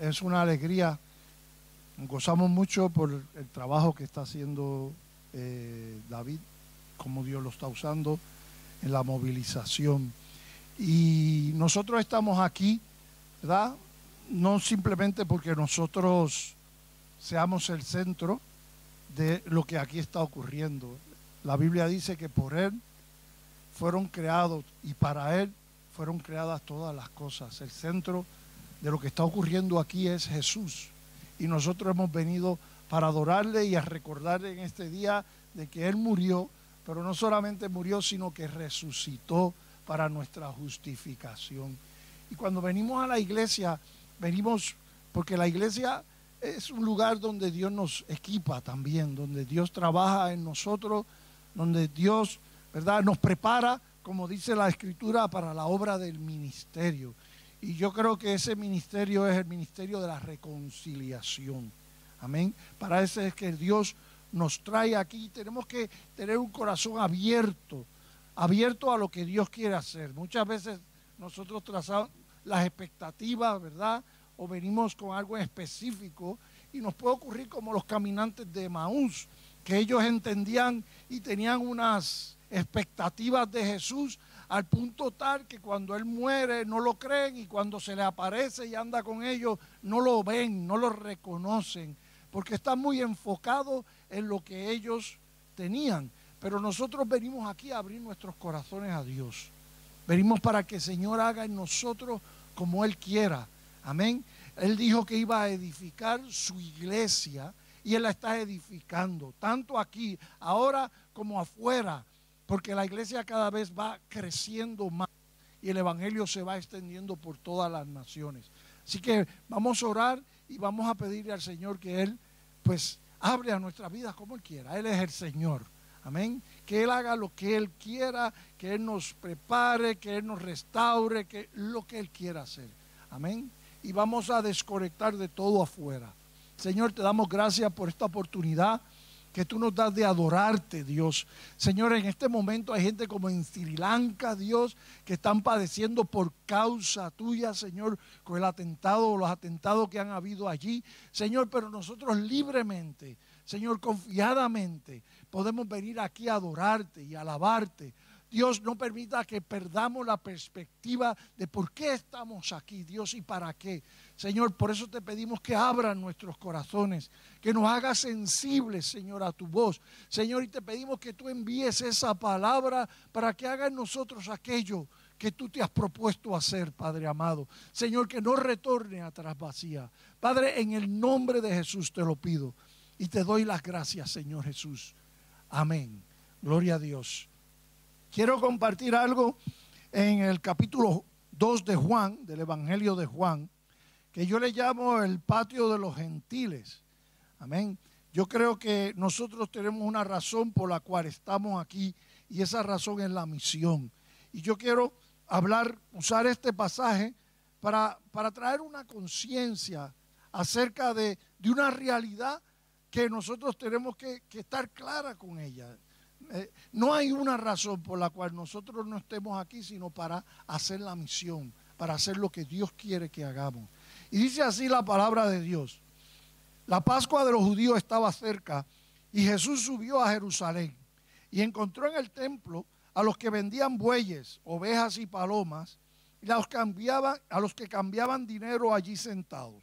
es una alegría. Gozamos mucho por el trabajo que está haciendo eh, David, como Dios lo está usando en la movilización. Y nosotros estamos aquí, ¿verdad? No simplemente porque nosotros seamos el centro de lo que aquí está ocurriendo. La Biblia dice que por Él fueron creados y para Él fueron creadas todas las cosas. El centro de lo que está ocurriendo aquí es Jesús. Y nosotros hemos venido para adorarle y a recordarle en este día de que Él murió, pero no solamente murió, sino que resucitó para nuestra justificación. Y cuando venimos a la iglesia, venimos porque la iglesia es un lugar donde Dios nos equipa también, donde Dios trabaja en nosotros, donde Dios, ¿verdad?, nos prepara, como dice la escritura, para la obra del ministerio. Y yo creo que ese ministerio es el ministerio de la reconciliación. Amén. Para eso es que Dios nos trae aquí. Tenemos que tener un corazón abierto, abierto a lo que Dios quiere hacer. Muchas veces nosotros trazamos las expectativas, ¿verdad? O venimos con algo específico y nos puede ocurrir como los caminantes de Maús, que ellos entendían y tenían unas expectativas de Jesús al punto tal que cuando Él muere no lo creen y cuando se le aparece y anda con ellos no lo ven, no lo reconocen, porque están muy enfocados en lo que ellos tenían. Pero nosotros venimos aquí a abrir nuestros corazones a Dios. Venimos para que el Señor haga en nosotros como Él quiera. Amén. Él dijo que iba a edificar su iglesia y Él la está edificando, tanto aquí, ahora como afuera porque la iglesia cada vez va creciendo más y el Evangelio se va extendiendo por todas las naciones. Así que vamos a orar y vamos a pedirle al Señor que Él pues abre a nuestras vidas como Él quiera. Él es el Señor. Amén. Que Él haga lo que Él quiera, que Él nos prepare, que Él nos restaure, que lo que Él quiera hacer. Amén. Y vamos a desconectar de todo afuera. Señor, te damos gracias por esta oportunidad que tú nos das de adorarte, Dios. Señor, en este momento hay gente como en Sri Lanka, Dios, que están padeciendo por causa tuya, Señor, con el atentado o los atentados que han habido allí. Señor, pero nosotros libremente, Señor, confiadamente, podemos venir aquí a adorarte y alabarte Dios no permita que perdamos la perspectiva de por qué estamos aquí, Dios, y para qué. Señor, por eso te pedimos que abran nuestros corazones, que nos hagas sensibles, Señor, a tu voz. Señor, y te pedimos que tú envíes esa palabra para que haga en nosotros aquello que tú te has propuesto hacer, Padre amado. Señor, que no retorne atrás vacía. Padre, en el nombre de Jesús te lo pido y te doy las gracias, Señor Jesús. Amén. Gloria a Dios. Quiero compartir algo en el capítulo 2 de Juan, del Evangelio de Juan, que yo le llamo el patio de los gentiles. Amén. Yo creo que nosotros tenemos una razón por la cual estamos aquí y esa razón es la misión. Y yo quiero hablar, usar este pasaje para, para traer una conciencia acerca de, una realidad que nosotros tenemos que, que estar clara con ella. Eh, no hay una razón por la cual nosotros no estemos aquí, sino para hacer la misión, para hacer lo que Dios quiere que hagamos. Y dice así la palabra de Dios. La Pascua de los judíos estaba cerca y Jesús subió a Jerusalén y encontró en el templo a los que vendían bueyes, ovejas y palomas y los, a los que cambiaban dinero allí sentados.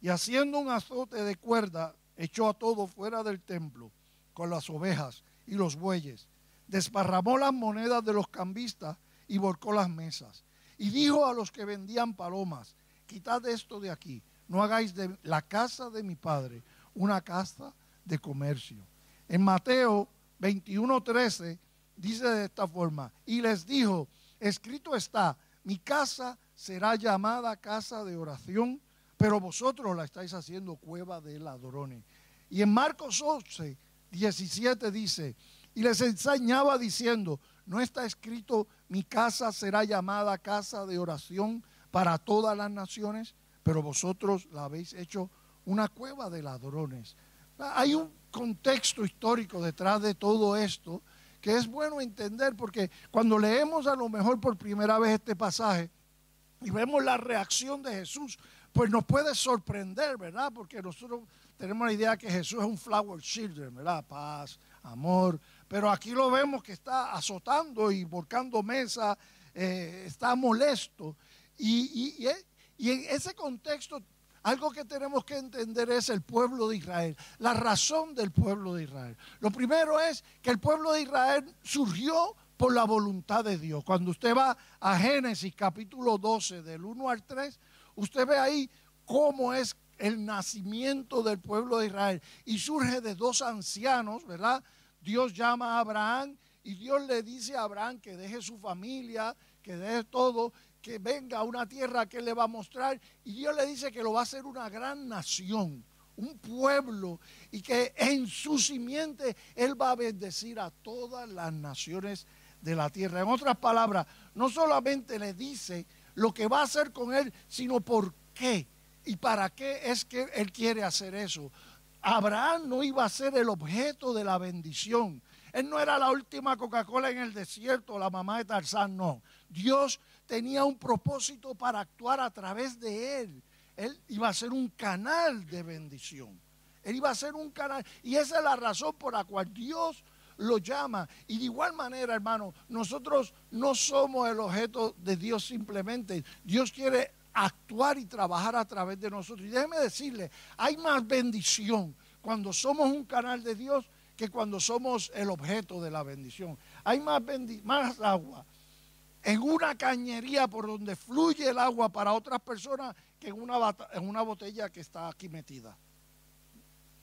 Y haciendo un azote de cuerda, echó a todos fuera del templo con las ovejas y los bueyes. Desparramó las monedas de los cambistas y volcó las mesas. Y dijo a los que vendían palomas, quitad esto de aquí, no hagáis de la casa de mi padre una casa de comercio. En Mateo 21:13 dice de esta forma, y les dijo, escrito está, mi casa será llamada casa de oración, pero vosotros la estáis haciendo cueva de ladrones. Y en Marcos 11 17 dice, y les enseñaba diciendo, no está escrito, mi casa será llamada casa de oración para todas las naciones, pero vosotros la habéis hecho una cueva de ladrones. Hay un contexto histórico detrás de todo esto que es bueno entender porque cuando leemos a lo mejor por primera vez este pasaje y vemos la reacción de Jesús pues nos puede sorprender, ¿verdad? Porque nosotros tenemos la idea que Jesús es un flower children, ¿verdad? Paz, amor. Pero aquí lo vemos que está azotando y volcando mesa, eh, está molesto. Y, y, y en ese contexto, algo que tenemos que entender es el pueblo de Israel, la razón del pueblo de Israel. Lo primero es que el pueblo de Israel surgió por la voluntad de Dios. Cuando usted va a Génesis capítulo 12, del 1 al 3, usted ve ahí cómo es el nacimiento del pueblo de Israel. Y surge de dos ancianos, ¿verdad? Dios llama a Abraham y Dios le dice a Abraham que deje su familia, que deje todo, que venga a una tierra que le va a mostrar. Y Dios le dice que lo va a hacer una gran nación, un pueblo, y que en su simiente él va a bendecir a todas las naciones de la tierra. En otras palabras, no solamente le dice lo que va a hacer con él, sino por qué y para qué es que él quiere hacer eso. Abraham no iba a ser el objeto de la bendición. Él no era la última Coca-Cola en el desierto, la mamá de Tarzán, no. Dios tenía un propósito para actuar a través de él. Él iba a ser un canal de bendición. Él iba a ser un canal. Y esa es la razón por la cual Dios lo llama. Y de igual manera, hermano, nosotros no somos el objeto de Dios simplemente. Dios quiere actuar y trabajar a través de nosotros. Y déjeme decirle, hay más bendición cuando somos un canal de Dios que cuando somos el objeto de la bendición. Hay más, más agua en una cañería por donde fluye el agua para otras personas que en una, en una botella que está aquí metida.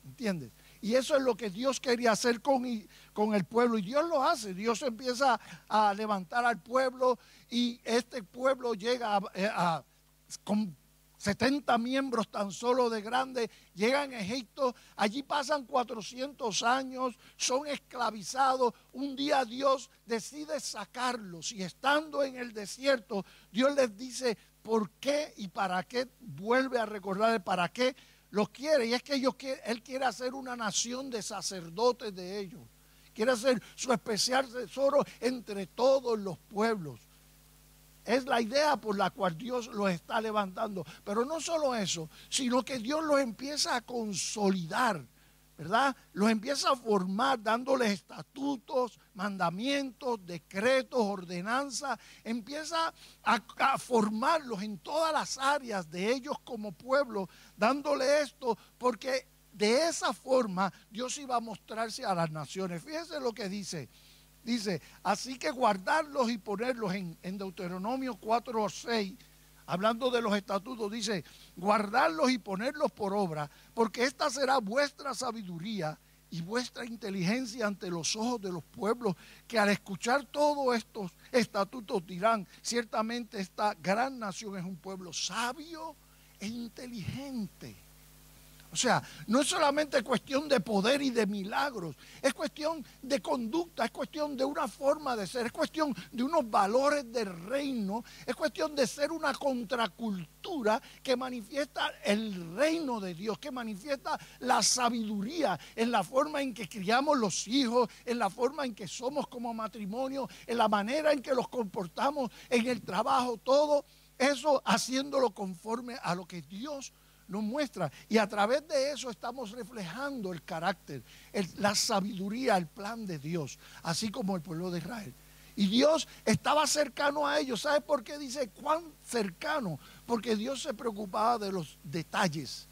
¿Entiendes? Y eso es lo que Dios quería hacer con, con, el pueblo. Y Dios lo hace. Dios empieza a levantar al pueblo y este pueblo llega a, con 70 miembros tan solo de grande, llegan a Egipto, allí pasan 400 años, son esclavizados, un día Dios decide sacarlos y estando en el desierto, Dios les dice por qué y para qué, vuelve a recordar para qué los quiere. Y es que ellos Él quiere hacer una nación de sacerdotes de ellos. Quiere hacer su especial tesoro entre todos los pueblos. Es la idea por la cual Dios los está levantando. Pero no solo eso, sino que Dios los empieza a consolidar, ¿verdad? Los empieza a formar dándoles estatutos, mandamientos, decretos, ordenanzas. Empieza a, a, formarlos en todas las áreas de ellos como pueblo, dándole esto, porque de esa forma Dios iba a mostrarse a las naciones. Fíjense lo que dice. Dice, así que guardarlos y ponerlos en, Deuteronomio 4 o 6, hablando de los estatutos, dice, guardarlos y ponerlos por obra, porque esta será vuestra sabiduría y vuestra inteligencia ante los ojos de los pueblos, que al escuchar todos estos estatutos dirán, ciertamente esta gran nación es un pueblo sabio e inteligente. O sea, no es solamente cuestión de poder y de milagros, es cuestión de conducta, es cuestión de una forma de ser, es cuestión de unos valores del reino, es cuestión de ser una contracultura que manifiesta el reino de Dios, que manifiesta la sabiduría en la forma en que criamos los hijos, en la forma en que somos como matrimonio, en la manera en que los comportamos en el trabajo, todo eso haciéndolo conforme a lo que Dios nos muestra. Y a través de eso estamos reflejando el carácter, la sabiduría, el plan de Dios, así como el pueblo de Israel. Y Dios estaba cercano a ellos. ¿Sabe por qué dice cuán cercano? Porque Dios se preocupaba de los detalles,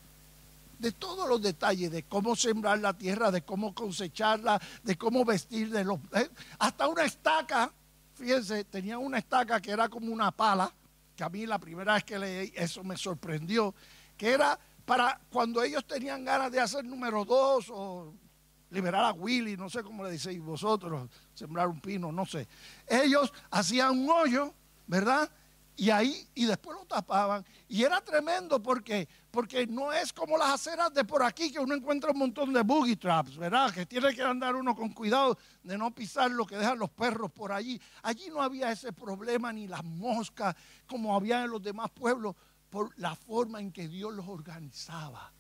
de todos los detalles, de cómo sembrar la tierra, de cómo cosecharla, de cómo vestir, de los, eh, hasta una estaca. Fíjense, tenía una estaca que era como una pala, que a mí la primera vez que leí eso me sorprendió que era para cuando ellos tenían ganas de hacer número dos o liberar a Willy, no sé cómo le decís vosotros, sembrar un pino, no sé. Ellos hacían un hoyo, ¿verdad? Y ahí, y después lo tapaban. Y era tremendo porque, porque no es como las aceras de por aquí que uno encuentra un montón de boogie traps, ¿verdad? Que tiene que andar uno con cuidado de no pisar lo que dejan los perros por allí. Allí no había ese problema ni las moscas como había en los demás pueblos por la forma en que Dios los organizaba.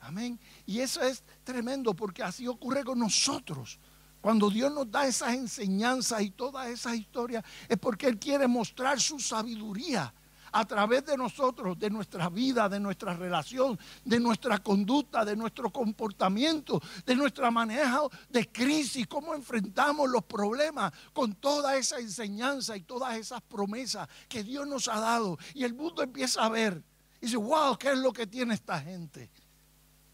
Amén. Y eso es tremendo porque así ocurre con nosotros. Cuando Dios nos da esas enseñanzas y todas esas historias, es porque Él quiere mostrar su sabiduría a través de nosotros, de nuestra vida, de nuestra relación, de nuestra conducta, de nuestro comportamiento, de nuestra manejo de crisis, cómo enfrentamos los problemas con toda esa enseñanza y todas esas promesas que Dios nos ha dado. Y el mundo empieza a ver y dice, wow, ¿qué es lo que tiene esta gente?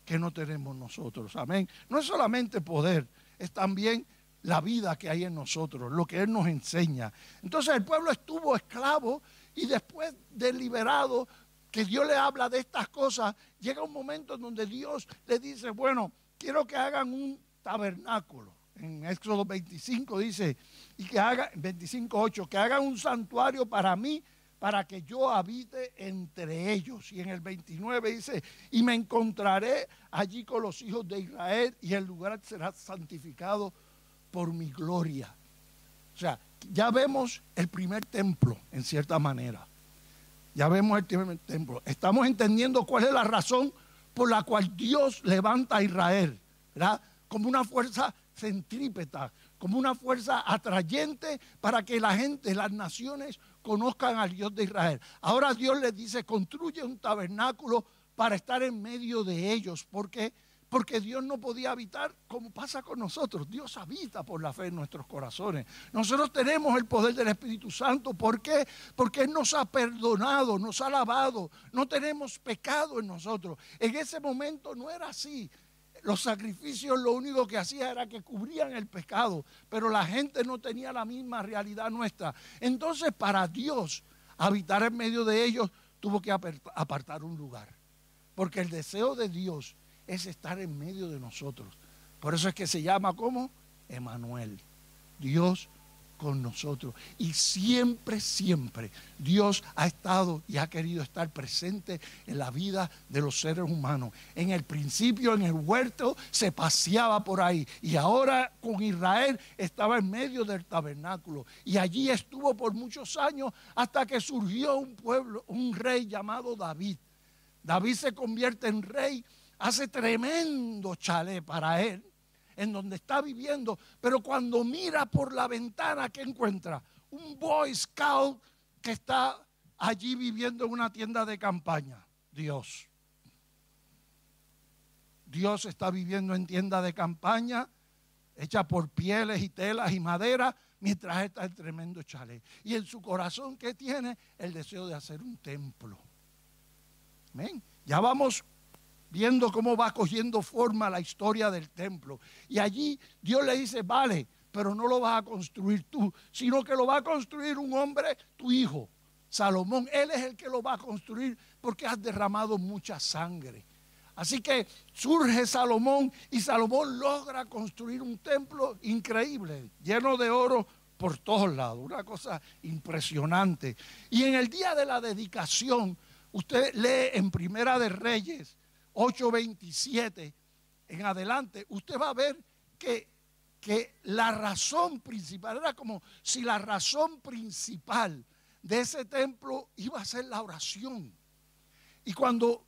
Que no tenemos nosotros. Amén. No es solamente poder, es también la vida que hay en nosotros, lo que Él nos enseña. Entonces el pueblo estuvo esclavo y después de liberado, que Dios le habla de estas cosas, llega un momento en donde Dios le dice, bueno, quiero que hagan un tabernáculo. En Éxodo 25 dice, y que hagan, 25.8, que hagan un santuario para mí, para que yo habite entre ellos. Y en el 29 dice, y me encontraré allí con los hijos de Israel y el lugar será santificado por mi gloria. O sea, ya vemos el primer templo, en cierta manera. Ya vemos el primer templo. Estamos entendiendo cuál es la razón por la cual Dios levanta a Israel, ¿verdad? Como una fuerza centrípeta, como una fuerza atrayente para que la gente, las naciones, conozcan al Dios de Israel. Ahora Dios les dice, construye un tabernáculo para estar en medio de ellos, porque porque Dios no podía habitar como pasa con nosotros. Dios habita por la fe en nuestros corazones. Nosotros tenemos el poder del Espíritu Santo. ¿Por qué? Porque Él nos ha perdonado, nos ha lavado. No tenemos pecado en nosotros. En ese momento no era así. Los sacrificios lo único que hacía era que cubrían el pecado, pero la gente no tenía la misma realidad nuestra. Entonces para Dios habitar en medio de ellos tuvo que apartar un lugar. Porque el deseo de Dios es estar en medio de nosotros. Por eso es que se llama como Emanuel, Dios con nosotros. Y siempre, siempre Dios ha estado y ha querido estar presente en la vida de los seres humanos. En el principio, en el huerto, se paseaba por ahí. Y ahora con Israel estaba en medio del tabernáculo. Y allí estuvo por muchos años hasta que surgió un pueblo, un rey llamado David. David se convierte en rey hace tremendo chalet para él, en donde está viviendo, pero cuando mira por la ventana, ¿qué encuentra? Un Boy Scout que está allí viviendo en una tienda de campaña. Dios. Dios está viviendo en tienda de campaña, hecha por pieles y telas y madera, mientras está el tremendo chalet. Y en su corazón, ¿qué tiene? El deseo de hacer un templo. Amén. Ya vamos viendo cómo va cogiendo forma la historia del templo. Y allí Dios le dice, vale, pero no lo vas a construir tú, sino que lo va a construir un hombre, tu hijo, Salomón. Él es el que lo va a construir porque has derramado mucha sangre. Así que surge Salomón y Salomón logra construir un templo increíble, lleno de oro por todos lados, una cosa impresionante. Y en el día de la dedicación, usted lee en Primera de Reyes, 8.27 en adelante, usted va a ver que, que la razón principal, era como si la razón principal de ese templo iba a ser la oración. Y cuando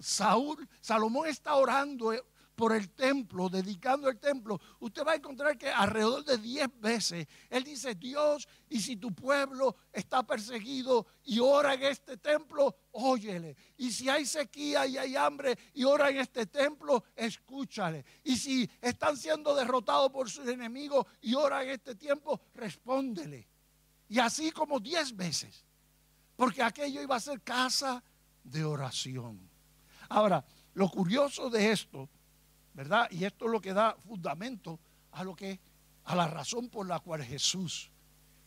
Saúl, Salomón está orando por el templo, dedicando el templo, usted va a encontrar que alrededor de 10 veces Él dice, Dios, y si tu pueblo está perseguido y ora en este templo, óyele. Y si hay sequía y hay hambre y ora en este templo, escúchale. Y si están siendo derrotados por sus enemigos y ora en este tiempo, respóndele. Y así como 10 veces, porque aquello iba a ser casa de oración. Ahora, lo curioso de esto ¿verdad? Y esto es lo que da fundamento a lo que a la razón por la cual Jesús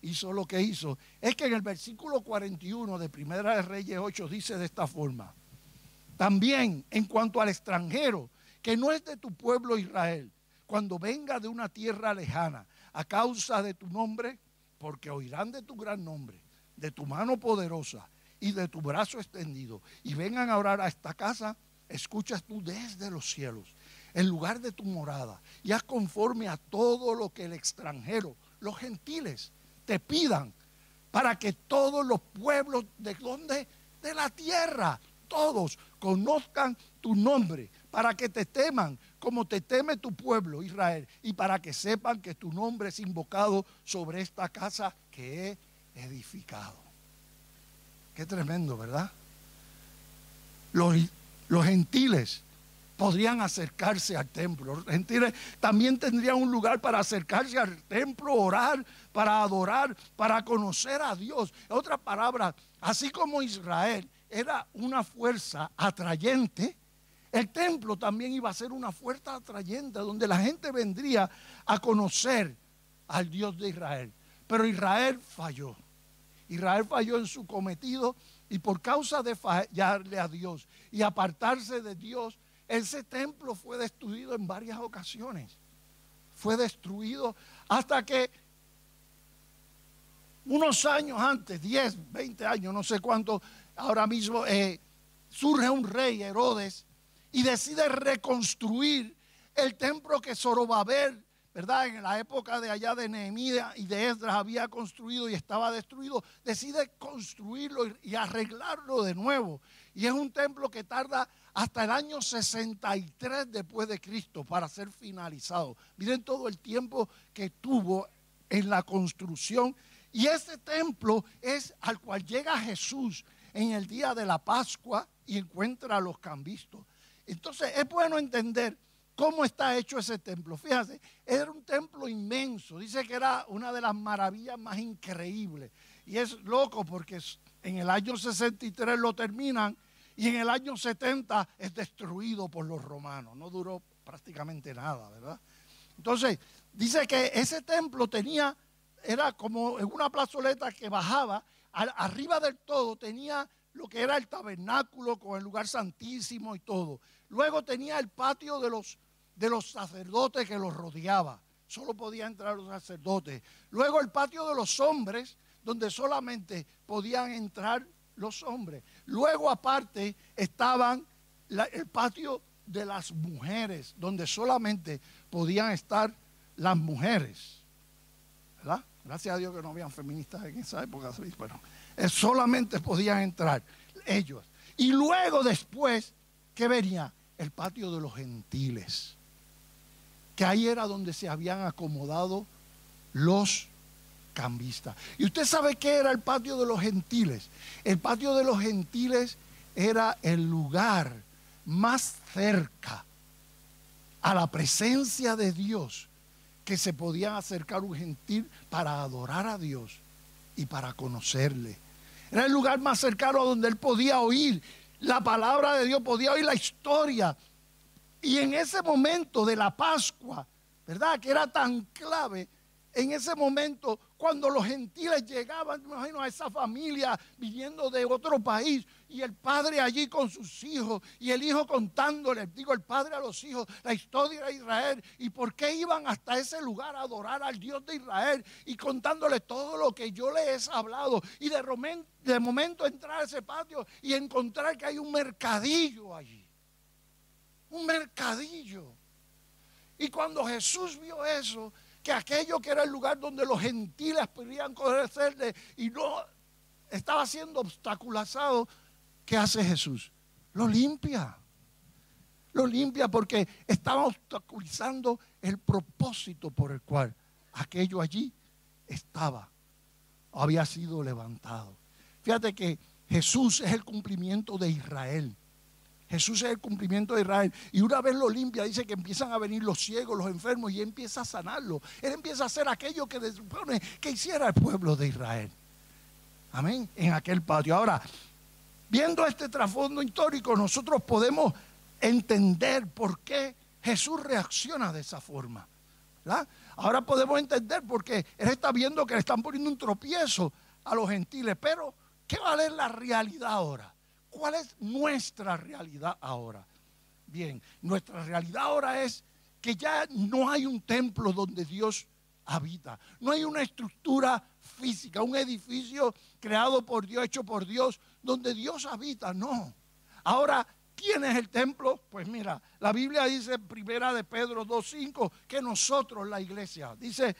hizo lo que hizo. Es que en el versículo 41 de Primera de Reyes 8 dice de esta forma: También en cuanto al extranjero que no es de tu pueblo Israel, cuando venga de una tierra lejana a causa de tu nombre, porque oirán de tu gran nombre, de tu mano poderosa y de tu brazo extendido, y vengan a orar a esta casa, escuchas tú desde los cielos en lugar de tu morada y haz conforme a todo lo que el extranjero, los gentiles, te pidan para que todos los pueblos de donde de la tierra, todos conozcan tu nombre, para que te teman como te teme tu pueblo Israel y para que sepan que tu nombre es invocado sobre esta casa que he edificado. Qué tremendo, ¿verdad? Los, los gentiles podrían acercarse al templo. También tendrían un lugar para acercarse al templo, orar, para adorar, para conocer a Dios. En otras palabras, así como Israel era una fuerza atrayente, el templo también iba a ser una fuerza atrayente donde la gente vendría a conocer al Dios de Israel. Pero Israel falló. Israel falló en su cometido y por causa de fallarle a Dios y apartarse de Dios, ese templo fue destruido en varias ocasiones. Fue destruido hasta que unos años antes, 10, 20 años, no sé cuánto, ahora mismo eh, surge un rey, Herodes, y decide reconstruir el templo que Zorobabel ¿verdad? En la época de allá de Nehemías y de Esdras había construido y estaba destruido, decide construirlo y arreglarlo de nuevo. Y es un templo que tarda hasta el año 63 después de Cristo para ser finalizado. Miren todo el tiempo que tuvo en la construcción. Y ese templo es al cual llega Jesús en el día de la Pascua y encuentra a los cambistos. Entonces es bueno entender ¿Cómo está hecho ese templo? Fíjate, era un templo inmenso. Dice que era una de las maravillas más increíbles. Y es loco porque en el año 63 lo terminan y en el año 70 es destruido por los romanos. No duró prácticamente nada, ¿verdad? Entonces, dice que ese templo tenía, era como en una plazoleta que bajaba, arriba del todo tenía lo que era el tabernáculo con el lugar santísimo y todo. Luego tenía el patio de los de los sacerdotes que los rodeaba. Solo podían entrar los sacerdotes. Luego el patio de los hombres, donde solamente podían entrar los hombres. Luego aparte estaban el patio de las mujeres, donde solamente podían estar las mujeres. ¿Verdad? Gracias a Dios que no habían feministas en esa época, pero solamente podían entrar ellos. Y luego después, ¿qué venía? El patio de los gentiles que ahí era donde se habían acomodado los cambistas. ¿Y usted sabe qué era el patio de los gentiles? El patio de los gentiles era el lugar más cerca a la presencia de Dios que se podía acercar un gentil para adorar a Dios y para conocerle. Era el lugar más cercano donde él podía oír la palabra de Dios, podía oír la historia y en ese momento de la Pascua, ¿verdad? Que era tan clave, en ese momento cuando los gentiles llegaban, me imagino a esa familia viniendo de otro país y el padre allí con sus hijos y el hijo contándole, digo el padre a los hijos, la historia de Israel y por qué iban hasta ese lugar a adorar al Dios de Israel y contándole todo lo que yo les he hablado y de, de momento entrar a ese patio y encontrar que hay un mercadillo allí un mercadillo. Y cuando Jesús vio eso, que aquello que era el lugar donde los gentiles podían conocerle y no estaba siendo obstaculizado, ¿qué hace Jesús? Lo limpia. Lo limpia porque estaba obstaculizando el propósito por el cual aquello allí estaba, había sido levantado. Fíjate que Jesús es el cumplimiento de Israel. Jesús es el cumplimiento de Israel. Y una vez lo limpia, dice que empiezan a venir los ciegos, los enfermos, y empieza a sanarlo. Él empieza a hacer aquello que supone que hiciera el pueblo de Israel. Amén. En aquel patio. Ahora, viendo este trasfondo histórico, nosotros podemos entender por qué Jesús reacciona de esa forma. Ahora podemos entender por qué Él está viendo que le están poniendo un tropiezo a los gentiles. Pero, ¿qué vale la realidad ahora? ¿Cuál es nuestra realidad ahora? Bien, nuestra realidad ahora es que ya no hay un templo donde Dios habita. No hay una estructura física, un edificio creado por Dios, hecho por Dios, donde Dios habita. No. Ahora, ¿quién es el templo? Pues mira, la Biblia dice en primera de Pedro 2.5 que nosotros, la iglesia, dice,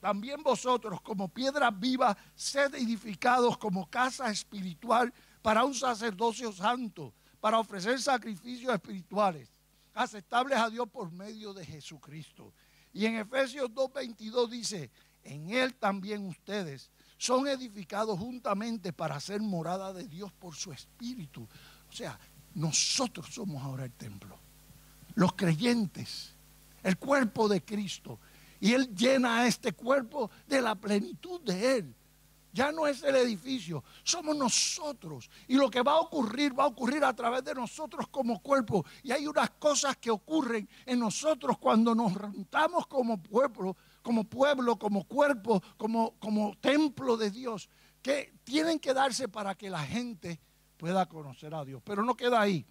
también vosotros como piedras vivas, sed edificados como casa espiritual para un sacerdocio santo, para ofrecer sacrificios espirituales, aceptables a Dios por medio de Jesucristo. Y en Efesios 2.22 dice, en Él también ustedes, son edificados juntamente para ser morada de Dios por su espíritu. O sea, nosotros somos ahora el templo. Los creyentes, el cuerpo de Cristo. Y Él llena este cuerpo de la plenitud de Él. Ya no es el edificio, somos nosotros. Y lo que va a ocurrir va a ocurrir a través de nosotros como cuerpo. Y hay unas cosas que ocurren en nosotros cuando nos juntamos como pueblo, como pueblo, como cuerpo, como, como templo de Dios, que tienen que darse para que la gente pueda conocer a Dios. Pero no queda ahí.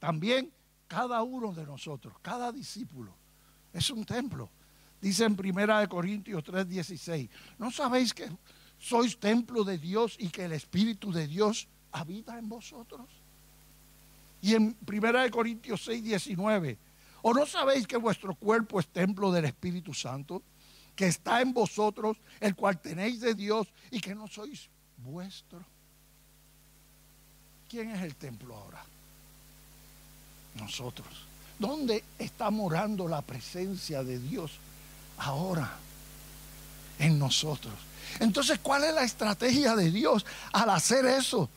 También cada uno de nosotros, cada discípulo, es un templo. Dice en 1 Corintios 3:16, ¿no sabéis que sois templo de Dios y que el Espíritu de Dios habita en vosotros. Y en 1 Corintios 6, 19, ¿o no sabéis que vuestro cuerpo es templo del Espíritu Santo, que está en vosotros, el cual tenéis de Dios y que no sois vuestro? ¿Quién es el templo ahora? Nosotros. ¿Dónde está morando la presencia de Dios ahora? En nosotros. Entonces, ¿cuál es la estrategia de Dios al hacer eso?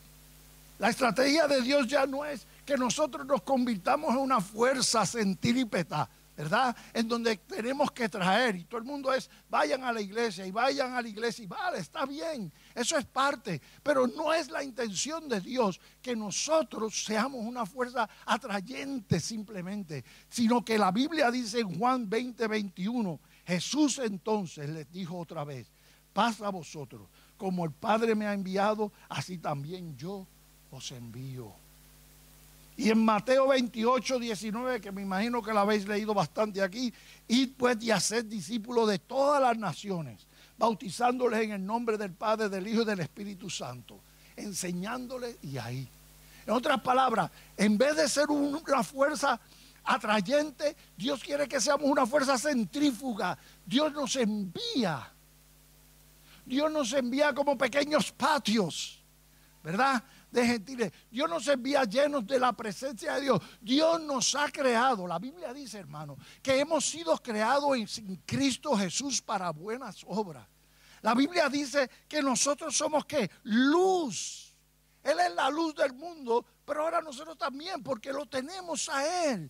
La estrategia de Dios ya no es que nosotros nos convirtamos en una fuerza centrípeta, ¿verdad? En donde tenemos que traer y todo el mundo es, vayan a la iglesia y vayan a la iglesia y vale, está bien, eso es parte, pero no es la intención de Dios que nosotros seamos una fuerza atrayente simplemente, sino que la Biblia dice en Juan 20, 21, Jesús entonces les dijo otra vez, paz a vosotros. Como el Padre me ha enviado, así también yo os envío. Y en Mateo 28, 19, que me imagino que la habéis leído bastante aquí, id pues y haced discípulos de todas las naciones, bautizándoles en el nombre del Padre, del Hijo y del Espíritu Santo, enseñándoles y ahí. En otras palabras, en vez de ser una fuerza atrayente, Dios quiere que seamos una fuerza centrífuga. Dios nos envía Dios nos envía como pequeños patios, ¿verdad? De gentiles. Dios nos envía llenos de la presencia de Dios. Dios nos ha creado. La Biblia dice, hermano, que hemos sido creados en Cristo Jesús para buenas obras. La Biblia dice que nosotros somos que luz. Él es la luz del mundo, pero ahora nosotros también, porque lo tenemos a Él.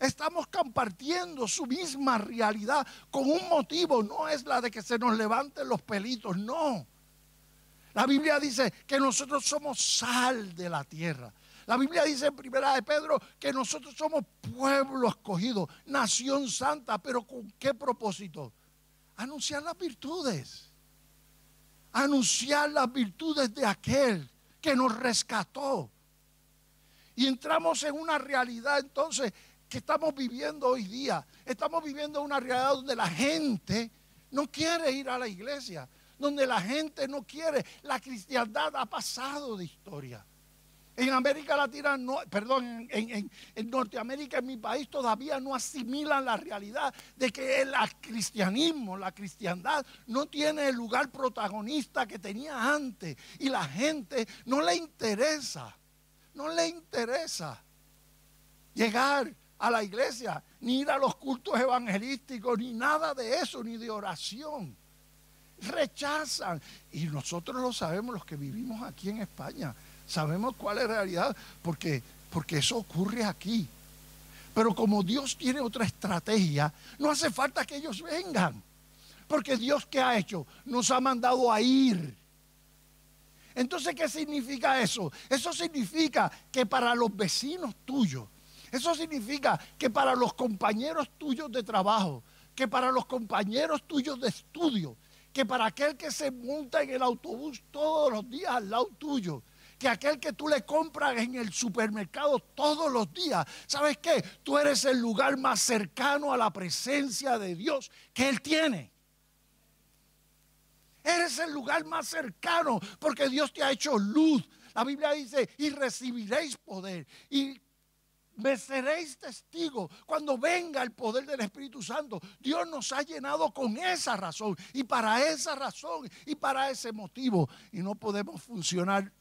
Estamos compartiendo su misma realidad con un motivo, no es la de que se nos levanten los pelitos, no. La Biblia dice que nosotros somos sal de la tierra. La Biblia dice en primera de Pedro que nosotros somos pueblo escogido, nación santa, pero ¿con qué propósito? Anunciar las virtudes. Anunciar las virtudes de aquel que nos rescató. Y entramos en una realidad entonces que estamos viviendo hoy día. Estamos viviendo una realidad donde la gente no quiere ir a la iglesia, donde la gente no quiere. La cristiandad ha pasado de historia. En América Latina, no, perdón, en, en, Norteamérica, en mi país, todavía no asimilan la realidad de que el cristianismo, la cristiandad, no tiene el lugar protagonista que tenía antes. Y la gente no le interesa, no le interesa llegar a la iglesia, ni ir a los cultos evangelísticos, ni nada de eso, ni de oración. Rechazan. Y nosotros lo sabemos, los que vivimos aquí en España. Sabemos cuál es la realidad, porque, porque eso ocurre aquí. Pero como Dios tiene otra estrategia, no hace falta que ellos vengan. Porque Dios ¿qué ha hecho? Nos ha mandado a ir. Entonces, ¿qué significa eso? Eso significa que para los vecinos tuyos, eso significa que para los compañeros tuyos de trabajo, que para los compañeros tuyos de estudio, que para aquel que se monta en el autobús todos los días al lado tuyo, que aquel que tú le compras en el supermercado todos los días, ¿sabes qué? Tú eres el lugar más cercano a la presencia de Dios que Él tiene. Eres el lugar más cercano porque Dios te ha hecho luz. La Biblia dice, y recibiréis poder. Y me seréis testigo cuando venga el poder del Espíritu Santo. Dios nos ha llenado con esa razón y para esa razón y para ese motivo. Y no podemos funcionar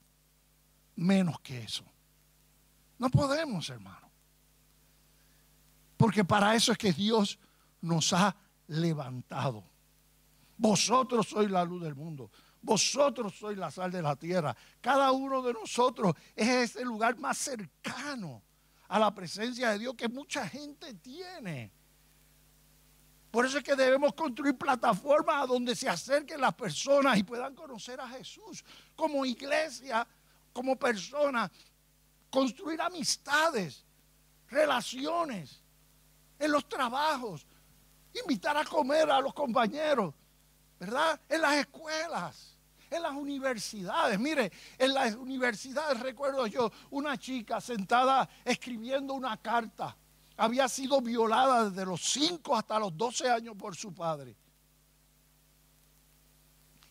menos que eso. No podemos, hermano. Porque para eso es que Dios nos ha levantado. Vosotros sois la luz del mundo. vosotros sois la sal de la tierra. Cada uno de nosotros es ese lugar más cercano a la presencia de Dios que mucha gente tiene. Por eso es que debemos construir plataformas a donde se acerquen las personas y puedan conocer a Jesús. Como iglesia, como persona, construir amistades, relaciones, en los trabajos, invitar a comer a los compañeros, ¿verdad? En las escuelas, en las universidades. Mire, en las universidades recuerdo yo una chica sentada escribiendo una carta. Había sido violada desde los 5 hasta los 12 años por su padre.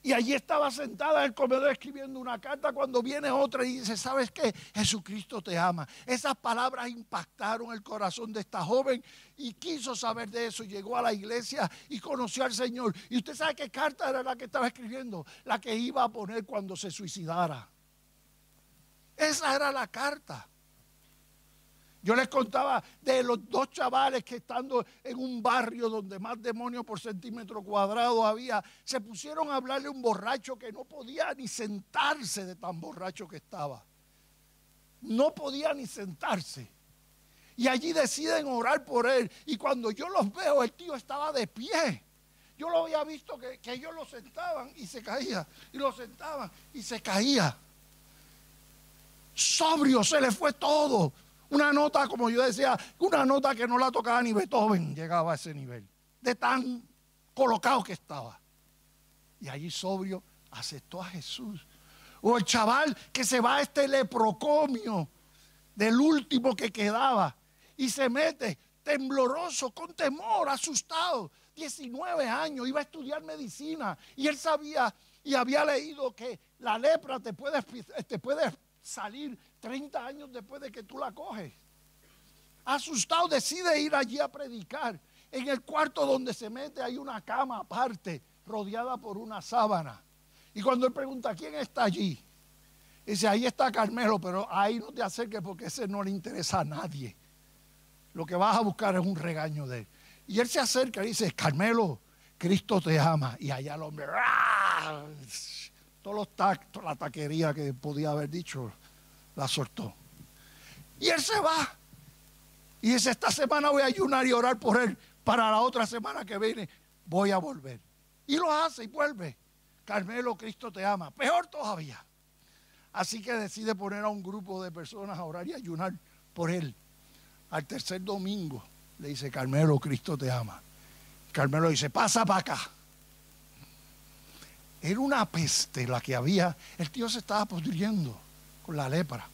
Y allí estaba sentada en el comedor escribiendo una carta cuando viene otra y dice, ¿sabes qué? Jesucristo te ama. Esas palabras impactaron el corazón de esta joven y quiso saber de eso. Llegó a la iglesia y conoció al Señor. Y usted sabe qué carta era la que estaba escribiendo, la que iba a poner cuando se suicidara. Esa era la carta. Yo les contaba de los dos chavales que estando en un barrio donde más demonios por centímetro cuadrado había, se pusieron a hablarle a un borracho que no podía ni sentarse de tan borracho que estaba. No podía ni sentarse. Y allí deciden orar por él. Y cuando yo los veo, el tío estaba de pie. Yo lo había visto que, que ellos lo sentaban y se caía. Y lo sentaban y se caía. Sobrio, se le fue todo una nota, como yo decía, una nota que no la tocaba ni Beethoven llegaba a ese nivel, de tan colocado que estaba. Y allí sobrio aceptó a Jesús. O el chaval que se va a este leprocomio del último que quedaba y se mete tembloroso, con temor, asustado. 19 años, iba a estudiar medicina y él sabía y había leído que la lepra te puede, te puede salir 30 años después de que tú la coges. Asustado decide ir allí a predicar. En el cuarto donde se mete hay una cama aparte, rodeada por una sábana. Y cuando él pregunta, ¿quién está allí? Dice, ahí está Carmelo, pero ahí no te acerques porque ese no le interesa a nadie. Lo que vas a buscar es un regaño de él. Y él se acerca y dice, Carmelo, Cristo te ama. Y allá el hombre, ¡ah! todos los tactos, la taquería que podía haber dicho, la soltó. Y él se va. Y dice, esta semana voy a ayunar y orar por él. Para la otra semana que viene voy a volver. Y lo hace y vuelve. Carmelo, Cristo te ama. Peor todavía. Así que decide poner a un grupo de personas a orar y ayunar por él. Al tercer domingo le dice, Carmelo, Cristo te ama. Carmelo dice, pasa para acá. Era una peste la que había. El tío se estaba pudriendo la lepra.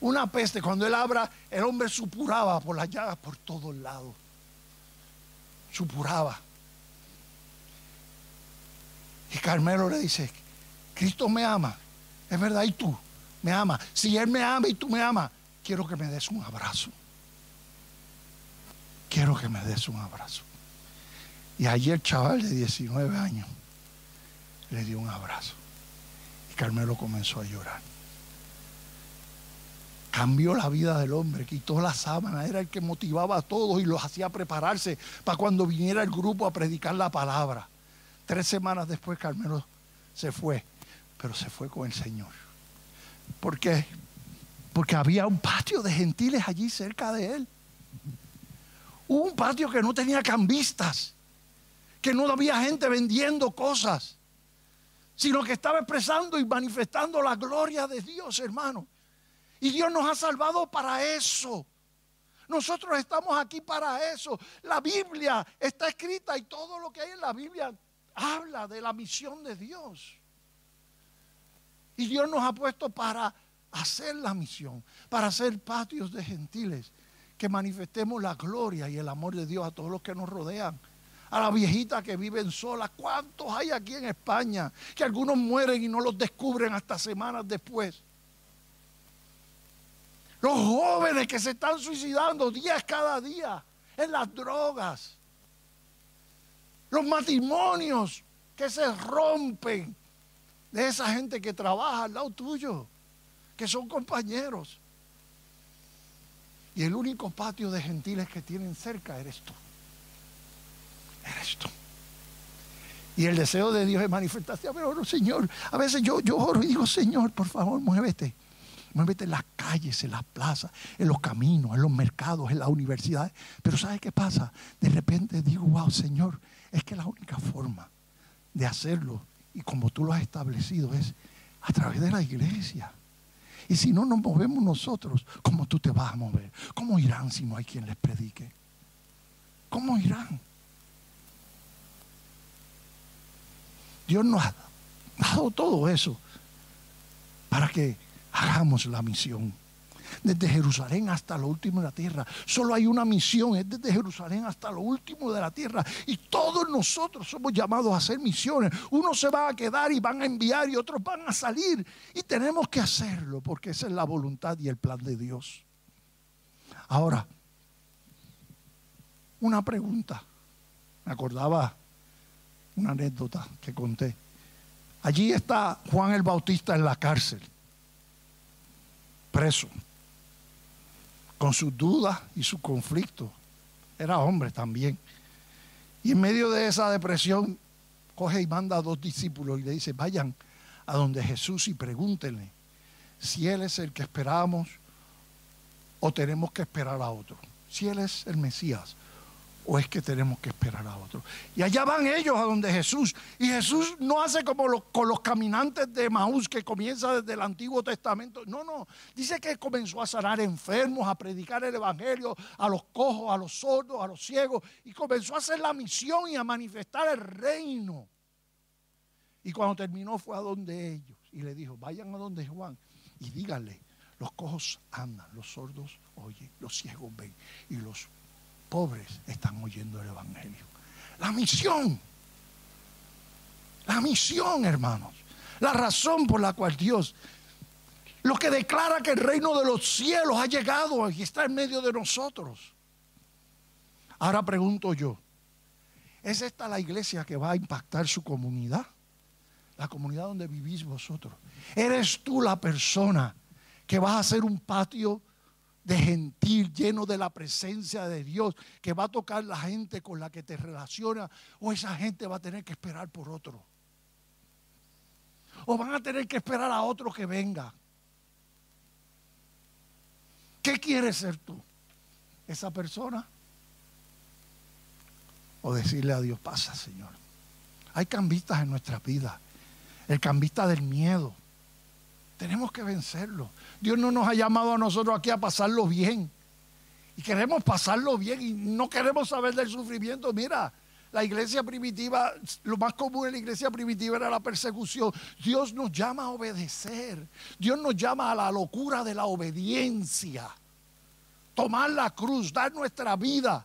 Una peste. Cuando él abra, el hombre supuraba por las llagas por todos lados. Supuraba. Y Carmelo le dice, Cristo me ama. Es verdad, y tú me ama. Si Él me ama y tú me amas, quiero que me des un abrazo. Quiero que me des un abrazo. Y allí el chaval de 19 años le dio un abrazo. Y Carmelo comenzó a llorar. Cambió la vida del hombre, quitó la sábana, era el que motivaba a todos y los hacía prepararse para cuando viniera el grupo a predicar la palabra. Tres semanas después Carmelo se fue, pero se fue con el Señor. ¿Por qué? Porque había un patio de gentiles allí cerca de él. Un patio que no tenía cambistas, que no había gente vendiendo cosas sino que estaba expresando y manifestando la gloria de Dios, hermano. Y Dios nos ha salvado para eso. Nosotros estamos aquí para eso. La Biblia está escrita y todo lo que hay en la Biblia habla de la misión de Dios. Y Dios nos ha puesto para hacer la misión, para hacer patios de gentiles, que manifestemos la gloria y el amor de Dios a todos los que nos rodean a la viejita que viven solas. ¿Cuántos hay aquí en España que algunos mueren y no los descubren hasta semanas después? Los jóvenes que se están suicidando días cada día en las drogas. Los matrimonios que se rompen de esa gente que trabaja al lado tuyo, que son compañeros. Y el único patio de gentiles que tienen cerca eres tú eres tú. Y el deseo de Dios es manifestarse. Pero, Señor, a veces yo, yo oro y digo, Señor, por favor, muévete. Muévete en las calles, en las plazas, en los caminos, en los mercados, en las universidades. Pero ¿sabe qué pasa? De repente digo, wow, Señor, es que la única forma de hacerlo, y como tú lo has establecido, es a través de la iglesia. Y si no nos movemos nosotros, ¿cómo tú te vas a mover? ¿Cómo irán si no hay quien les predique? ¿Cómo irán? Dios nos ha dado todo eso para que hagamos la misión. Desde Jerusalén hasta lo último de la tierra. Solo hay una misión, es desde Jerusalén hasta lo último de la tierra. Y todos nosotros somos llamados a hacer misiones. Unos se van a quedar y van a enviar y otros van a salir. Y tenemos que hacerlo porque esa es la voluntad y el plan de Dios. Ahora, una pregunta. Me acordaba una anécdota que conté. Allí está Juan el Bautista en la cárcel, preso, con sus dudas y su conflicto. Era hombre también. Y en medio de esa depresión, coge y manda a dos discípulos y le dice, vayan a donde Jesús y pregúntenle si Él es el que esperamos o tenemos que esperar a otro. Si Él es el Mesías ¿O es que tenemos que esperar a otro? Y allá van ellos a donde Jesús. Y Jesús no hace como con los caminantes de Maús que comienza desde el Antiguo Testamento. No, no. Dice que comenzó a sanar enfermos, a predicar el Evangelio a los cojos, a los sordos, a los ciegos. Y comenzó a hacer la misión y a manifestar el reino. Y cuando terminó fue a donde ellos. Y le dijo, vayan a donde Juan y díganle, los cojos andan, los sordos oyen, los ciegos ven y los pobres están oyendo el Evangelio. La misión. La misión, hermanos. La razón por la cual Dios, lo que declara que el reino de los cielos ha llegado y está en medio de nosotros. Ahora pregunto yo, ¿es esta la iglesia que va a impactar su comunidad? La comunidad donde vivís vosotros. ¿Eres tú la persona que vas a hacer un patio de gentil, lleno de la presencia de Dios, que va a tocar la gente con la que te relaciona, o esa gente va a tener que esperar por otro. O van a tener que esperar a otro que venga. ¿Qué quieres ser tú? ¿Esa persona? O decirle a Dios, pasa Señor. Hay cambistas en nuestra vida. El cambista del miedo, tenemos que vencerlo. Dios no nos ha llamado a nosotros aquí a pasarlo bien. Y queremos pasarlo bien y no queremos saber del sufrimiento. Mira, la iglesia primitiva, lo más común en la iglesia primitiva era la persecución. Dios nos llama a obedecer. Dios nos llama a la locura de la obediencia. Tomar la cruz, dar nuestra vida.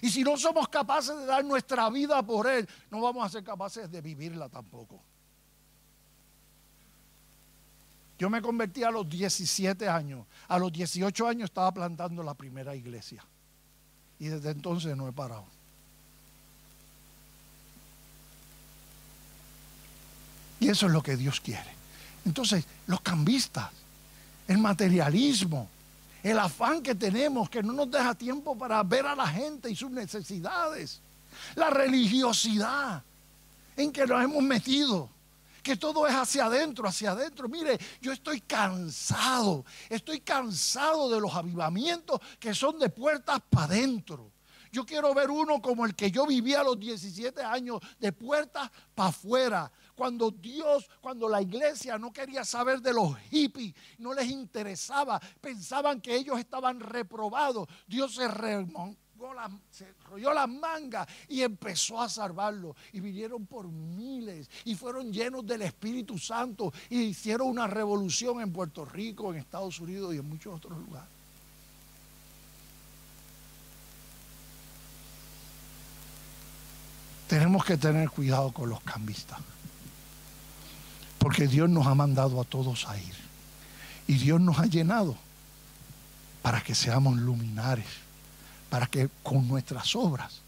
Y si no somos capaces de dar nuestra vida por Él, no vamos a ser capaces de vivirla tampoco. Yo me convertí a los 17 años. A los 18 años estaba plantando la primera iglesia. Y desde entonces no he parado. Y eso es lo que Dios quiere. Entonces, los cambistas, el materialismo, el afán que tenemos que no nos deja tiempo para ver a la gente y sus necesidades, la religiosidad en que nos hemos metido que todo es hacia adentro, hacia adentro. Mire, yo estoy cansado, estoy cansado de los avivamientos que son de puertas para adentro. Yo quiero ver uno como el que yo vivía a los 17 años, de puertas para afuera. Cuando Dios, cuando la iglesia no quería saber de los hippies, no les interesaba, pensaban que ellos estaban reprobados. Dios se se rolló las mangas y empezó a salvarlo. Y vinieron por miles y fueron llenos del Espíritu Santo y hicieron una revolución en Puerto Rico, en Estados Unidos y en muchos otros lugares. Tenemos que tener cuidado con los cambistas. Porque Dios nos ha mandado a todos a ir. Y Dios nos ha llenado para que seamos luminares para que con nuestras obras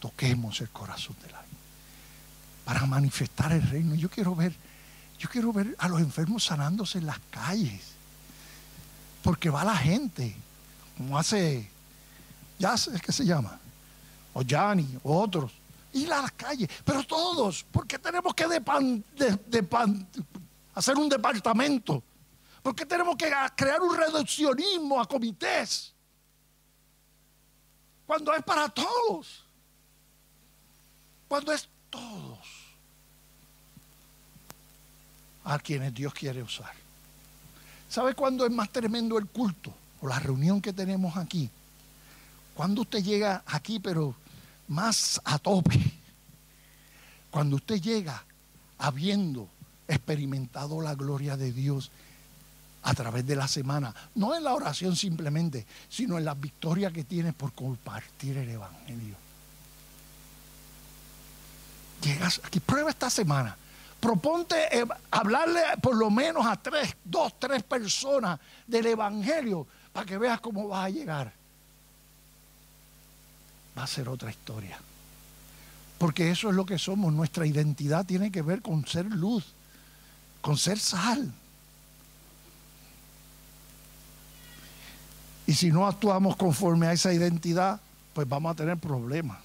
toquemos el corazón del aire, para manifestar el reino. Yo quiero ver, yo quiero ver a los enfermos sanándose en las calles, porque va la gente, como hace, ya sé qué se llama, o Yanni, o otros, Ir a las calles, pero todos, porque tenemos que hacer un departamento? ¿Por qué tenemos que crear un reduccionismo a comités? Cuando es para todos. Cuando es todos a quienes Dios quiere usar. ¿Sabe cuándo es más tremendo el culto o la reunión que tenemos aquí? Cuando usted llega aquí, pero más a tope. Cuando usted llega habiendo experimentado la gloria de Dios a través de la semana, no en la oración simplemente, sino en la victoria que tienes por compartir el Evangelio. Llegas aquí, prueba esta semana. Proponte eh, hablarle por lo menos a tres, dos, tres personas del Evangelio para que veas cómo vas a llegar. Va a ser otra historia. Porque eso es lo que somos. Nuestra identidad tiene que ver con ser luz, con ser sal. Y si no actuamos conforme a esa identidad, pues vamos a tener problemas.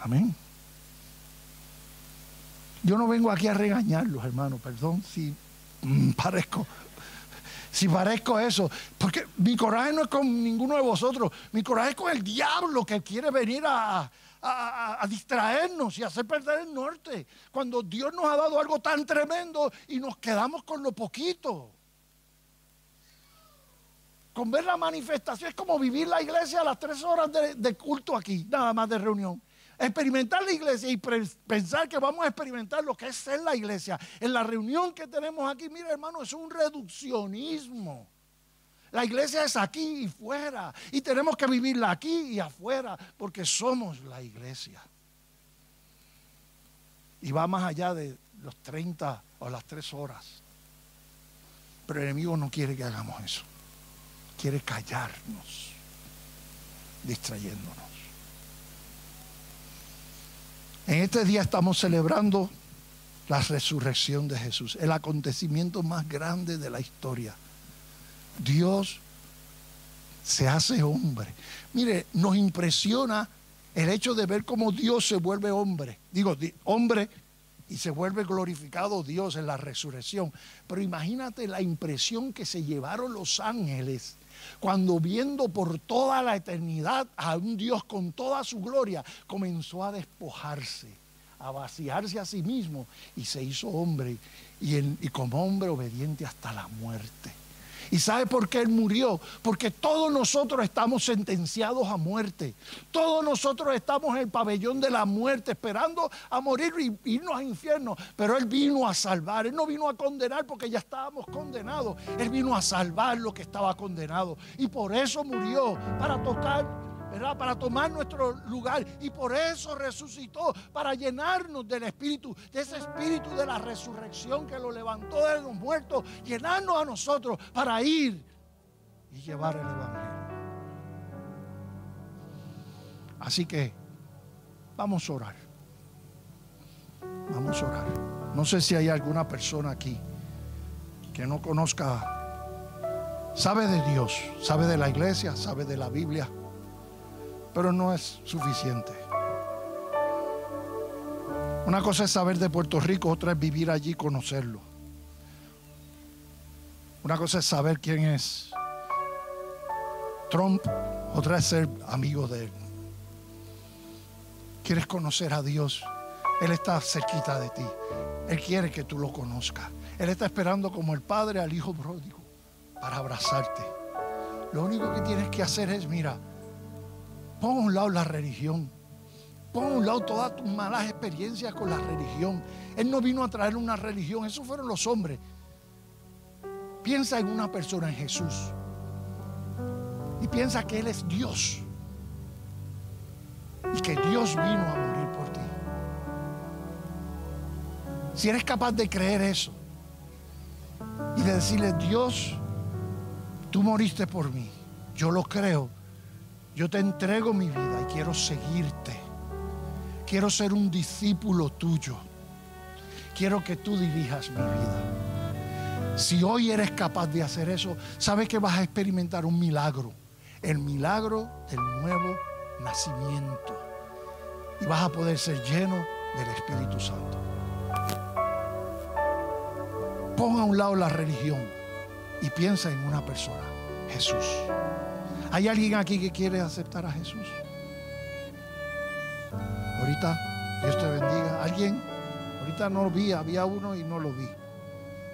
Amén. Yo no vengo aquí a regañarlos, hermanos, perdón si mm, parezco si parezco eso, porque mi coraje no es con ninguno de vosotros, mi coraje es con el diablo que quiere venir a, distraernos y hacer perder el norte, cuando Dios nos ha dado algo tan tremendo y nos quedamos con lo poquito con ver la manifestación, es como vivir la iglesia a las tres horas de, culto aquí, nada más de reunión. Experimentar la iglesia y pensar que vamos a experimentar lo que es ser la iglesia. En la reunión que tenemos aquí, mira hermano, es un reduccionismo. La iglesia es aquí y fuera. Y tenemos que vivirla aquí y afuera porque somos la iglesia. Y va más allá de los 30 o las 3 horas. Pero el enemigo no quiere que hagamos eso quiere callarnos, distrayéndonos. En este día estamos celebrando la resurrección de Jesús, el acontecimiento más grande de la historia. Dios se hace hombre. Mire, nos impresiona el hecho de ver cómo Dios se vuelve hombre. Digo, hombre y se vuelve glorificado Dios en la resurrección. Pero imagínate la impresión que se llevaron los ángeles cuando viendo por toda la eternidad a un Dios con toda su gloria, comenzó a despojarse, a vaciarse a sí mismo y se hizo hombre y, como hombre obediente hasta la muerte. ¿Y sabe por qué Él murió? Porque todos nosotros estamos sentenciados a muerte. Todos nosotros estamos en el pabellón de la muerte, esperando a morir y irnos al infierno. Pero Él vino a salvar. Él no vino a condenar porque ya estábamos condenados. Él vino a salvar lo que estaba condenado. Y por eso murió, para tocar para tomar nuestro lugar. Y por eso resucitó, para llenarnos del Espíritu, de ese Espíritu de la resurrección que lo levantó de los muertos, llenarnos a nosotros para ir y llevar el Evangelio. Así que vamos a orar. Vamos a orar. No sé si hay alguna persona aquí que no conozca, sabe de Dios, sabe de la iglesia, sabe de la Biblia pero no es suficiente. Una cosa es saber de Puerto Rico, otra es vivir allí y conocerlo. Una cosa es saber quién es Trump, otra es ser amigo de él. Quieres conocer a Dios, Él está cerquita de ti. Él quiere que tú lo conozcas. Él está esperando como el padre al hijo pródigo para abrazarte. Lo único que tienes que hacer es, mira, Pon a un lado la religión. Pon a un lado todas tus malas experiencias con la religión. Él no vino a traer una religión, esos fueron los hombres. Piensa en una persona, en Jesús. Y piensa que Él es Dios. Y que Dios vino a morir por ti. Si eres capaz de creer eso y de decirle, Dios, tú moriste por mí, yo lo creo yo te entrego mi vida y quiero seguirte. Quiero ser un discípulo tuyo. Quiero que tú dirijas mi vida. Si hoy eres capaz de hacer eso, sabes que vas a experimentar un milagro. El milagro del nuevo nacimiento. y vas a poder ser lleno del Espíritu Santo. Pon a un lado la religión y piensa en una persona, Jesús. ¿Hay alguien aquí que quiere aceptar a Jesús? Ahorita, Dios te bendiga. ¿Alguien? Ahorita no lo vi, había uno y no lo vi.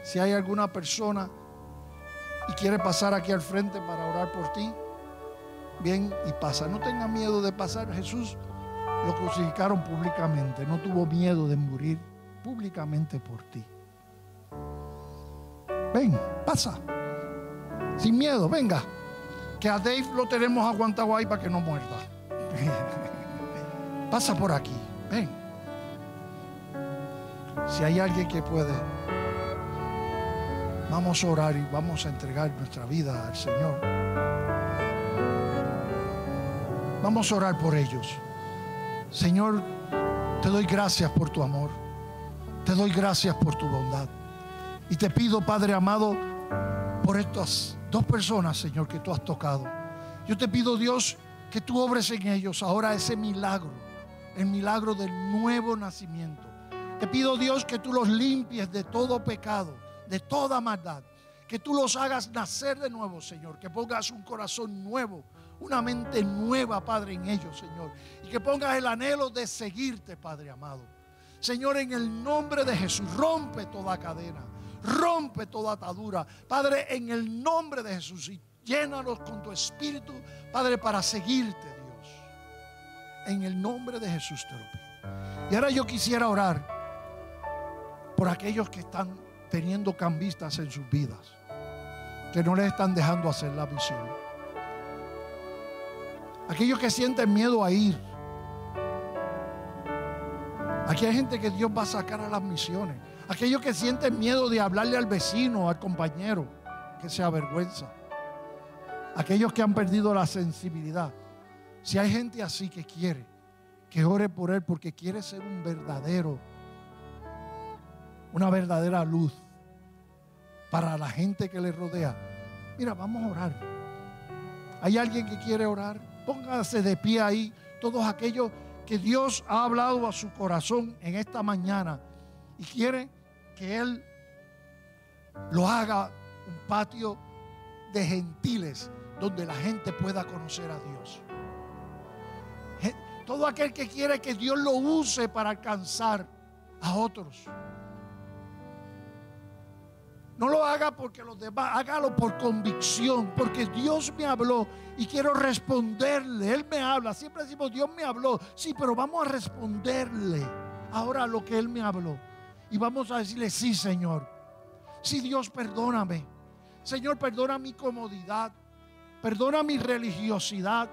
Si hay alguna persona y quiere pasar aquí al frente para orar por ti, bien y pasa. No tenga miedo de pasar. Jesús lo crucificaron públicamente. No tuvo miedo de morir públicamente por ti. Ven, pasa. Sin miedo, venga. Que a Dave lo tenemos aguantado ahí para que no muerda. pasa por aquí. Ven. Si hay alguien que puede, vamos a orar y vamos a entregar nuestra vida al Señor. Vamos a orar por ellos. Señor, te doy gracias por tu amor. Te doy gracias por tu bondad. Y te pido, Padre amado, por estas dos personas, Señor, que tú has tocado. Yo te pido, Dios, que tú obres en ellos ahora ese milagro, el milagro del nuevo nacimiento. Te pido, Dios, que tú los limpies de todo pecado, de toda maldad. Que tú los hagas nacer de nuevo, Señor. Que pongas un corazón nuevo, una mente nueva, Padre, en ellos, Señor. Y que pongas el anhelo de seguirte, Padre amado. Señor, en el nombre de Jesús, rompe toda cadena, rompe toda atadura. Padre, en el nombre de Jesús, y llénanos con tu espíritu, Padre, para seguirte, Dios. En el nombre de Jesús te lo pido. Y ahora yo quisiera orar por aquellos que están teniendo cambistas en sus vidas, que no les están dejando hacer la visión. Aquellos que sienten miedo a ir. Aquí hay gente que Dios va a sacar a las misiones. Aquellos que sienten miedo de hablarle al vecino, al compañero, que se avergüenza. Aquellos que han perdido la sensibilidad. Si hay gente así que quiere, que ore por él porque quiere ser un verdadero una verdadera luz para la gente que le rodea. Mira, vamos a orar. ¿Hay alguien que quiere orar? Póngase de pie ahí, todos aquellos que Dios ha hablado a su corazón en esta mañana y quiere que Él lo haga un patio de gentiles donde la gente pueda conocer a Dios. Todo aquel que quiere que Dios lo use para alcanzar a otros. No lo haga porque los demás, hágalo por convicción, porque Dios me habló y quiero responderle. Él me habla, siempre decimos Dios me habló, sí, pero vamos a responderle ahora lo que Él me habló. Y vamos a decirle, sí, Señor. Sí, Dios, perdóname. Señor, perdona mi comodidad, perdona mi religiosidad,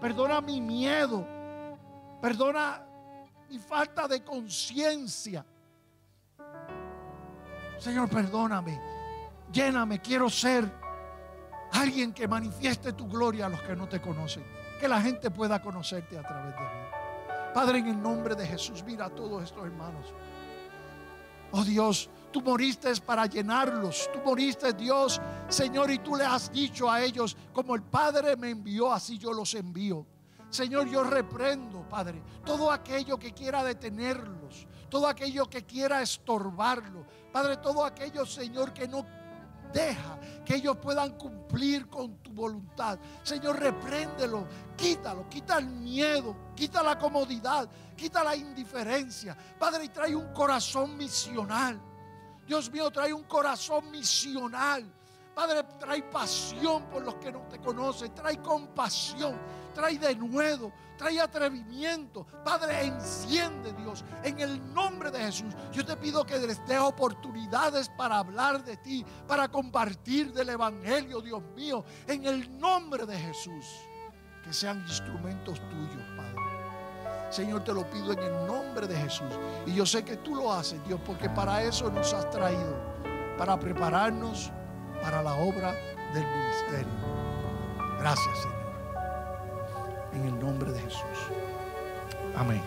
perdona mi miedo, perdona mi falta de conciencia. Señor, perdóname, lléname, quiero ser alguien que manifieste tu gloria a los que no te conocen. Que la gente pueda conocerte a través de mí. Padre, en el nombre de Jesús, mira a todos estos hermanos. Oh Dios, tú moriste para llenarlos. Tú moriste, Dios, Señor, y tú le has dicho a ellos, como el Padre me envió, así yo los envío. Señor, yo reprendo, Padre, todo aquello que quiera detenerlos, todo aquello que quiera estorbarlo. Padre, todo aquello, Señor, que no deja que ellos puedan cumplir con tu voluntad. Señor, repréndelo, quítalo, quita el miedo, quita la comodidad, quita la indiferencia. Padre, y trae un corazón misional. Dios mío, trae un corazón misional. Padre, trae pasión por los que no te conocen, trae compasión, trae denuedo, trae atrevimiento. Padre, enciende Dios en el nombre de Jesús. Yo te pido que les dé oportunidades para hablar de ti, para compartir del Evangelio, Dios mío, en el nombre de Jesús. Que sean instrumentos tuyos, Padre. Señor, te lo pido en el nombre de Jesús. Y yo sé que tú lo haces, Dios, porque para eso nos has traído, para prepararnos para la obra del ministerio. Gracias, Señor en el nombre de Jesús. Amén.